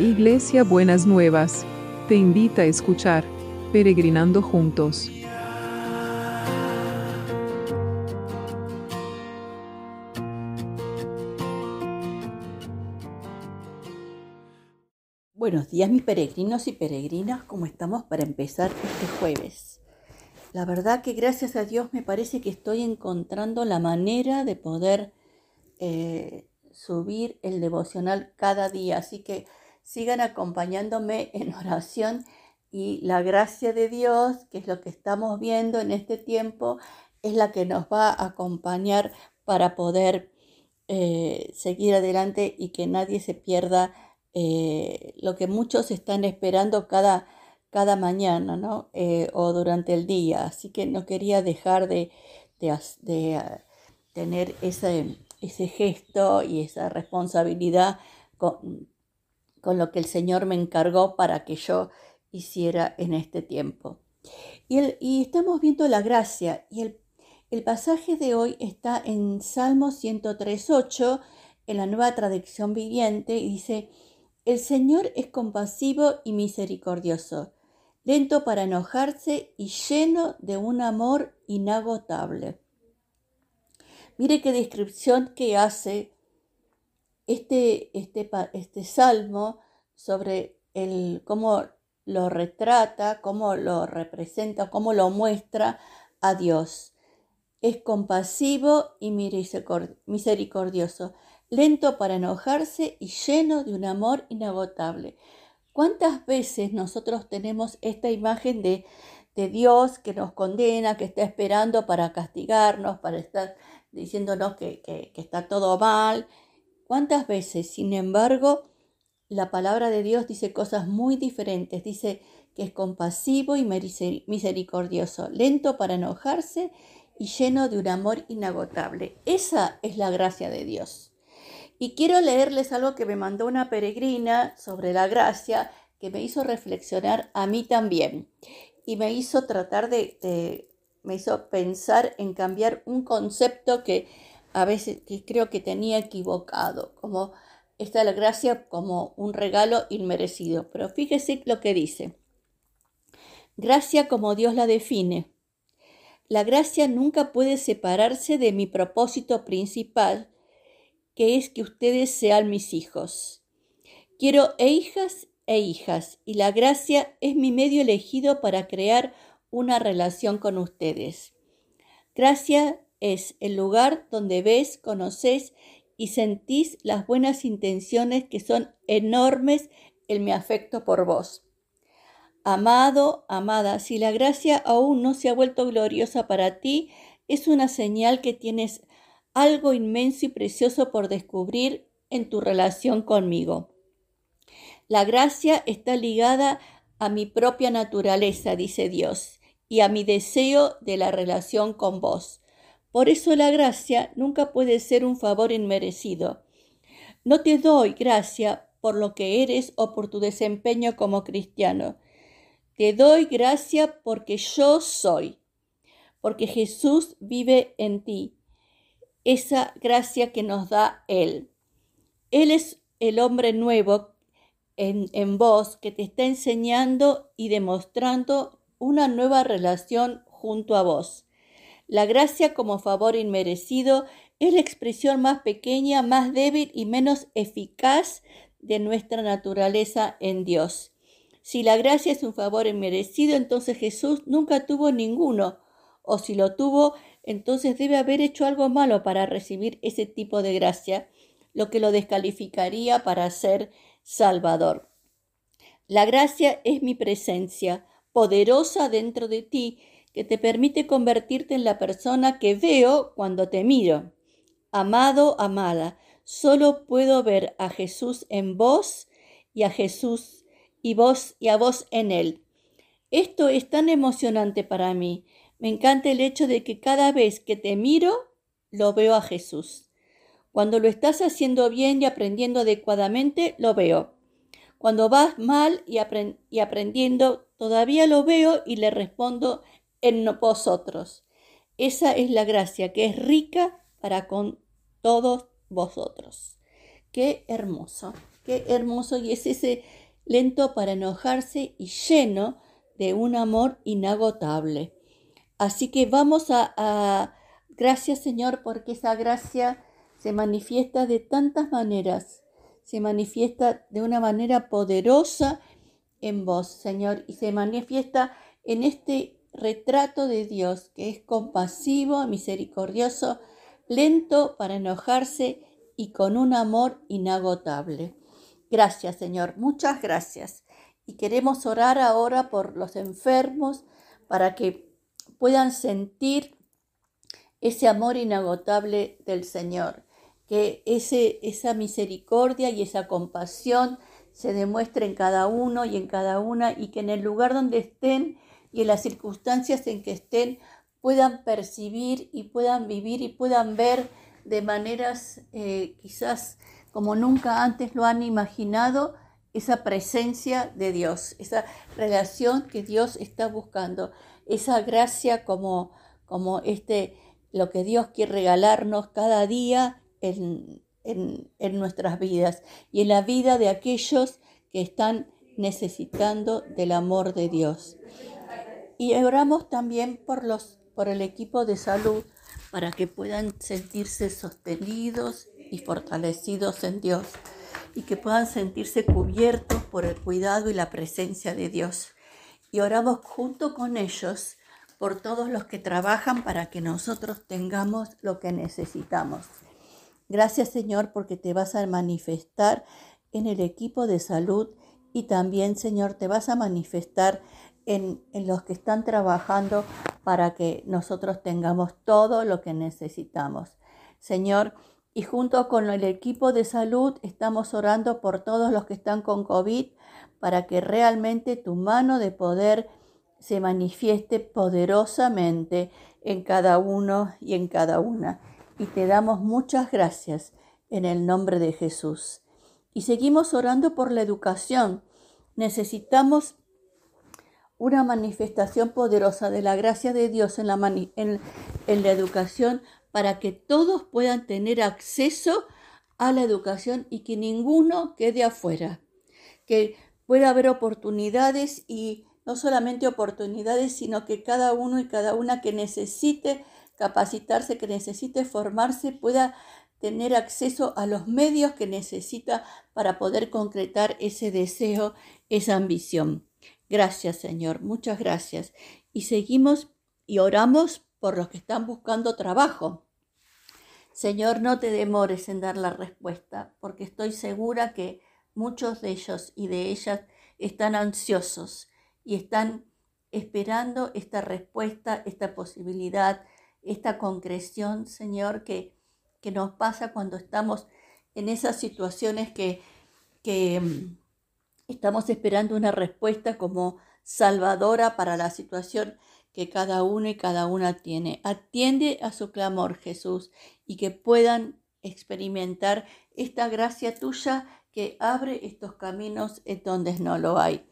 Iglesia Buenas Nuevas, te invita a escuchar Peregrinando Juntos. Buenos días mis peregrinos y peregrinas, ¿cómo estamos para empezar este jueves? La verdad que gracias a Dios me parece que estoy encontrando la manera de poder eh, subir el devocional cada día, así que sigan acompañándome en oración y la gracia de Dios, que es lo que estamos viendo en este tiempo, es la que nos va a acompañar para poder eh, seguir adelante y que nadie se pierda eh, lo que muchos están esperando cada, cada mañana ¿no? Eh, o durante el día. Así que no quería dejar de, de, tener ese, ese, gesto y esa responsabilidad con, con lo que el Señor me encargó para que yo hiciera en este tiempo. Y, y estamos viendo la gracia y el, el, pasaje de hoy está en Salmo 103.8 en la nueva traducción viviente y dice, el Señor es compasivo y misericordioso, lento para enojarse y lleno de un amor inagotable. Mire qué descripción que hace este, este, este salmo sobre el, cómo lo retrata, cómo lo representa, cómo lo muestra a Dios. Es compasivo y misericordioso, lento para enojarse y lleno de un amor inagotable. ¿Cuántas veces nosotros tenemos esta imagen de, de Dios que nos condena, que está esperando para castigarnos, para estar diciéndonos que, que, que está todo mal? ¿Cuántas veces, sin embargo, la palabra de Dios dice cosas muy diferentes? Dice que es compasivo y misericordioso, lento para enojarse y lleno de un amor inagotable. Esa es la gracia de Dios. Y quiero leerles algo que me mandó una peregrina sobre la gracia que me hizo reflexionar a mí también y me hizo tratar de, de me hizo pensar en cambiar un concepto que a veces que creo que tenía equivocado, como esta la gracia como un regalo inmerecido. Pero fíjese lo que dice. Gracia como Dios la define. La gracia nunca puede separarse de mi propósito principal, que es que ustedes sean mis hijos. Quiero e hijas e hijas, y la gracia es mi medio elegido para crear una relación con ustedes. Gracia es el lugar donde ves, conoces y sentís las buenas intenciones que son enormes en mi afecto por vos. Amado, amada, si la gracia aún no se ha vuelto gloriosa para ti, es una señal que tienes algo inmenso y precioso por descubrir en tu relación conmigo. La gracia está ligada a mi propia naturaleza, dice Dios, y a mi deseo de la relación con vos. Por eso la gracia nunca puede ser un favor inmerecido. No te doy gracia por lo que eres o por tu desempeño como cristiano. Te doy gracia porque yo soy, porque Jesús vive en ti. Esa gracia que nos da Él. Él es el hombre nuevo en, en vos que te está enseñando y demostrando una nueva relación junto a vos. La gracia como favor inmerecido es la expresión más pequeña, más débil y menos eficaz de nuestra naturaleza en Dios. Si la gracia es un favor inmerecido, entonces Jesús nunca tuvo ninguno, o si lo tuvo, entonces debe haber hecho algo malo para recibir ese tipo de gracia, lo que lo descalificaría para ser Salvador. La gracia es mi presencia, poderosa dentro de ti, que te permite convertirte en la persona que veo cuando te miro. Amado, amada, solo puedo ver a Jesús en vos y a Jesús y vos y a vos en él. Esto es tan emocionante para mí. Me encanta el hecho de que cada vez que te miro, lo veo a Jesús. Cuando lo estás haciendo bien y aprendiendo adecuadamente, lo veo. Cuando vas mal y, y aprendiendo, todavía lo veo y le respondo en vosotros. Esa es la gracia que es rica para con todos vosotros. Qué hermoso. Qué hermoso y es ese lento para enojarse y lleno de un amor inagotable. Así que vamos a, a gracias Señor porque esa gracia se manifiesta de tantas maneras, se manifiesta de una manera poderosa en vos, Señor, y se manifiesta en este retrato de Dios que es compasivo, misericordioso, lento para enojarse y con un amor inagotable. Gracias, Señor, muchas gracias. Y queremos orar ahora por los enfermos para que puedan sentir ese amor inagotable del Señor, que ese, esa misericordia y esa compasión se demuestre en cada uno y en cada una y que en el lugar donde estén y en las circunstancias en que estén puedan percibir y puedan vivir y puedan ver de maneras eh, quizás como nunca antes lo han imaginado esa presencia de Dios, esa relación que Dios está buscando, esa gracia como, como este, lo que Dios quiere regalarnos cada día en, en nuestras vidas y en la vida de aquellos que están necesitando del amor de Dios. Y oramos también por, los, por el equipo de salud para que puedan sentirse sostenidos y fortalecidos en Dios y que puedan sentirse cubiertos por el cuidado y la presencia de Dios. Y oramos junto con ellos por todos los que trabajan para que nosotros tengamos lo que necesitamos. Gracias Señor porque te vas a manifestar en el equipo de salud y también Señor te vas a manifestar en, los que están trabajando para que nosotros tengamos todo lo que necesitamos. Señor, y junto con el equipo de salud estamos orando por todos los que están con COVID para que realmente tu mano de poder se manifieste poderosamente en cada uno y en cada una. Y te damos muchas gracias en el nombre de Jesús. Y seguimos orando por la educación. Necesitamos una manifestación poderosa de la gracia de Dios en la, en, la educación para que todos puedan tener acceso a la educación y que ninguno quede afuera, que pueda haber oportunidades y no solamente oportunidades, sino que cada uno y cada una que necesite capacitarse, que necesite formarse, pueda tener acceso a los medios que necesita para poder concretar ese deseo, esa ambición. Gracias, Señor, muchas gracias. Y seguimos y oramos por los que están buscando trabajo. Señor, no te demores en dar la respuesta, porque estoy segura que muchos de ellos y de ellas están ansiosos y están esperando esta respuesta, esta posibilidad, esta concreción, Señor, que, que nos pasa cuando estamos en esas situaciones que, que mm, Estamos esperando una respuesta como salvadora para la situación que cada uno y cada una tiene. Atiende a su clamor, Jesús, y que puedan experimentar esta gracia tuya que abre estos caminos en donde no lo hay.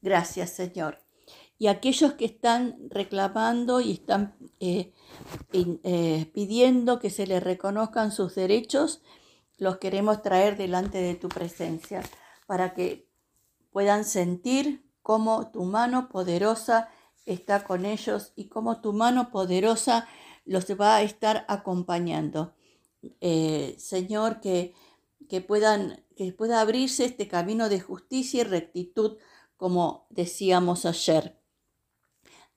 Gracias, Señor. Y aquellos que están reclamando y están eh, eh, pidiendo que se les reconozcan sus derechos, los queremos traer delante de tu presencia para que puedan sentir cómo tu mano poderosa está con ellos y cómo tu mano poderosa los va a estar acompañando. Eh, Señor, que, que, puedan, que pueda abrirse este camino de justicia y rectitud, como decíamos ayer.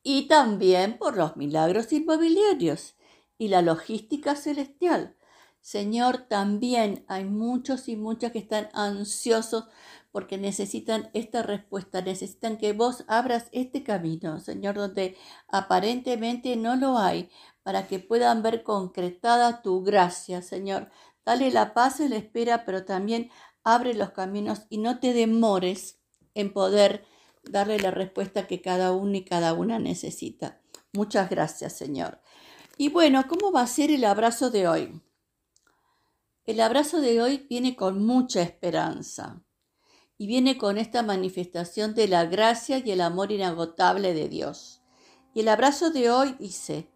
Y también por los milagros inmobiliarios y la logística celestial. Señor, también hay muchos y muchas que están ansiosos porque necesitan esta respuesta, necesitan que vos abras este camino, Señor, donde aparentemente no lo hay, para que puedan ver concretada tu gracia, Señor. Dale la paz y la espera, pero también abre los caminos y no te demores en poder darle la respuesta que cada uno y cada una necesita. Muchas gracias, Señor. Y bueno, ¿cómo va a ser el abrazo de hoy? El abrazo de hoy viene con mucha esperanza y viene con esta manifestación de la gracia y el amor inagotable de Dios. Y el abrazo de hoy dice,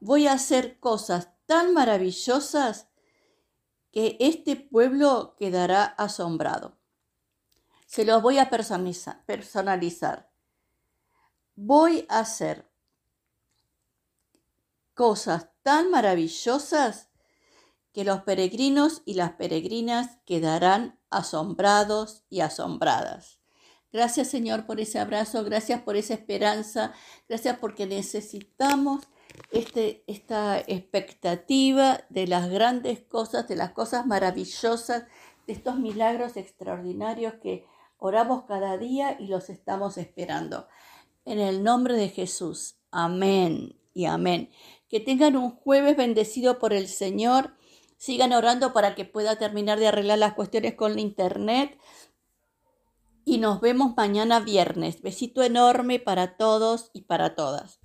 voy a hacer cosas tan maravillosas que este pueblo quedará asombrado. Se los voy a personalizar. Voy a hacer cosas tan maravillosas que los peregrinos y las peregrinas quedarán asombrados y asombradas. Gracias Señor por ese abrazo, gracias por esa esperanza, gracias porque necesitamos este, esta expectativa de las grandes cosas, de las cosas maravillosas, de estos milagros extraordinarios que oramos cada día y los estamos esperando. En el nombre de Jesús. Amén y amén. Que tengan un jueves bendecido por el Señor. Sigan orando para que pueda terminar de arreglar las cuestiones con la internet. Y nos vemos mañana viernes. Besito enorme para todos y para todas.